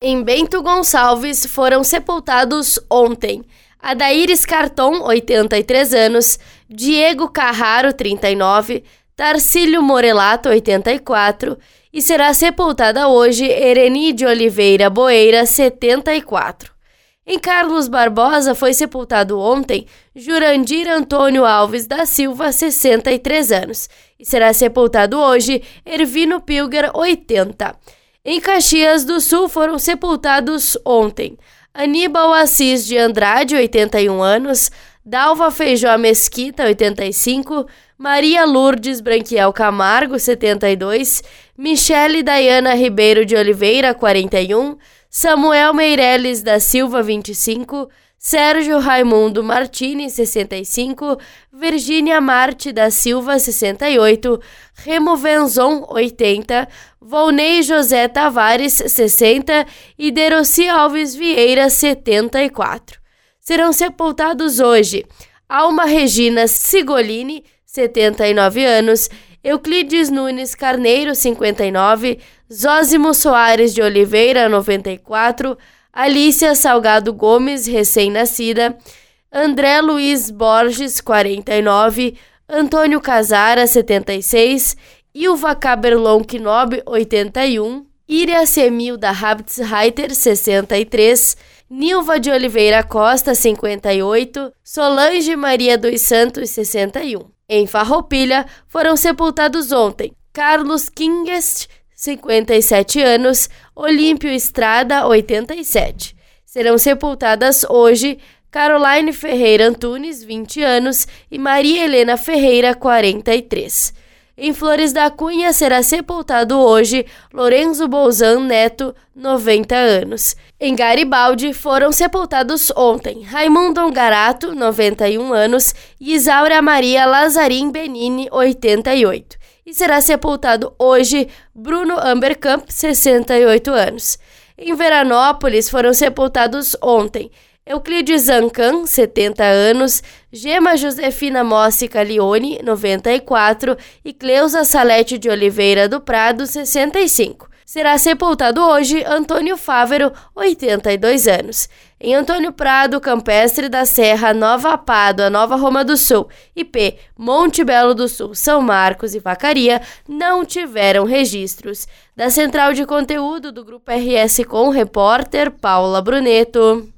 Em Bento Gonçalves foram sepultados ontem Adaíris Carton, 83 anos, Diego Carraro, 39, Tarcílio Morelato, 84, e será sepultada hoje Ereni de Oliveira Boeira, 74. Em Carlos Barbosa foi sepultado ontem Jurandir Antônio Alves da Silva, 63 anos, e será sepultado hoje Ervino Pilger, 80. Em Caxias do Sul foram sepultados ontem Aníbal Assis de Andrade, 81 anos, Dalva Feijó Mesquita, 85, Maria Lourdes Branquiel Camargo, 72, Michele Dayana Ribeiro de Oliveira, 41, Samuel Meireles da Silva, 25, Sérgio Raimundo Martini, 65, Virgínia Marte da Silva, 68, Remo Venzon, 80, Volney José Tavares, 60 e Deroci Alves Vieira, 74. Serão sepultados hoje Alma Regina Sigolini, 79 anos, Euclides Nunes Carneiro, 59, Zósimo Soares de Oliveira, 94, Alícia Salgado Gomes, recém-nascida, André Luiz Borges, 49, Antônio Casara, 76, Ilva Caberlon Knob, 81, Iria Semilda Habtsreiter, 63, Nilva de Oliveira Costa, 58, Solange Maria dos Santos, 61. Em Farroupilha, foram sepultados ontem Carlos Kingest, 57 anos, Olímpio Estrada, 87. Serão sepultadas hoje Caroline Ferreira Antunes, 20 anos, e Maria Helena Ferreira, 43. Em Flores da Cunha será sepultado hoje Lorenzo Bolzan Neto, 90 anos. Em Garibaldi foram sepultados ontem Raimundo Ongarato, 91 anos, e Isaura Maria Lazarim Benini, 88 e será sepultado hoje Bruno Ambercamp, 68 anos. Em Veranópolis foram sepultados ontem Euclides Zancan, 70 anos, Gema Josefina Mossi Calione, 94 e Cleusa Salete de Oliveira do Prado, 65 será sepultado hoje Antônio Fávero, 82 anos. Em Antônio Prado, Campestre da Serra, Nova Pádua, Nova Roma do Sul, IP, Monte Belo do Sul, São Marcos e Vacaria não tiveram registros. Da Central de Conteúdo do Grupo RS com repórter Paula Bruneto.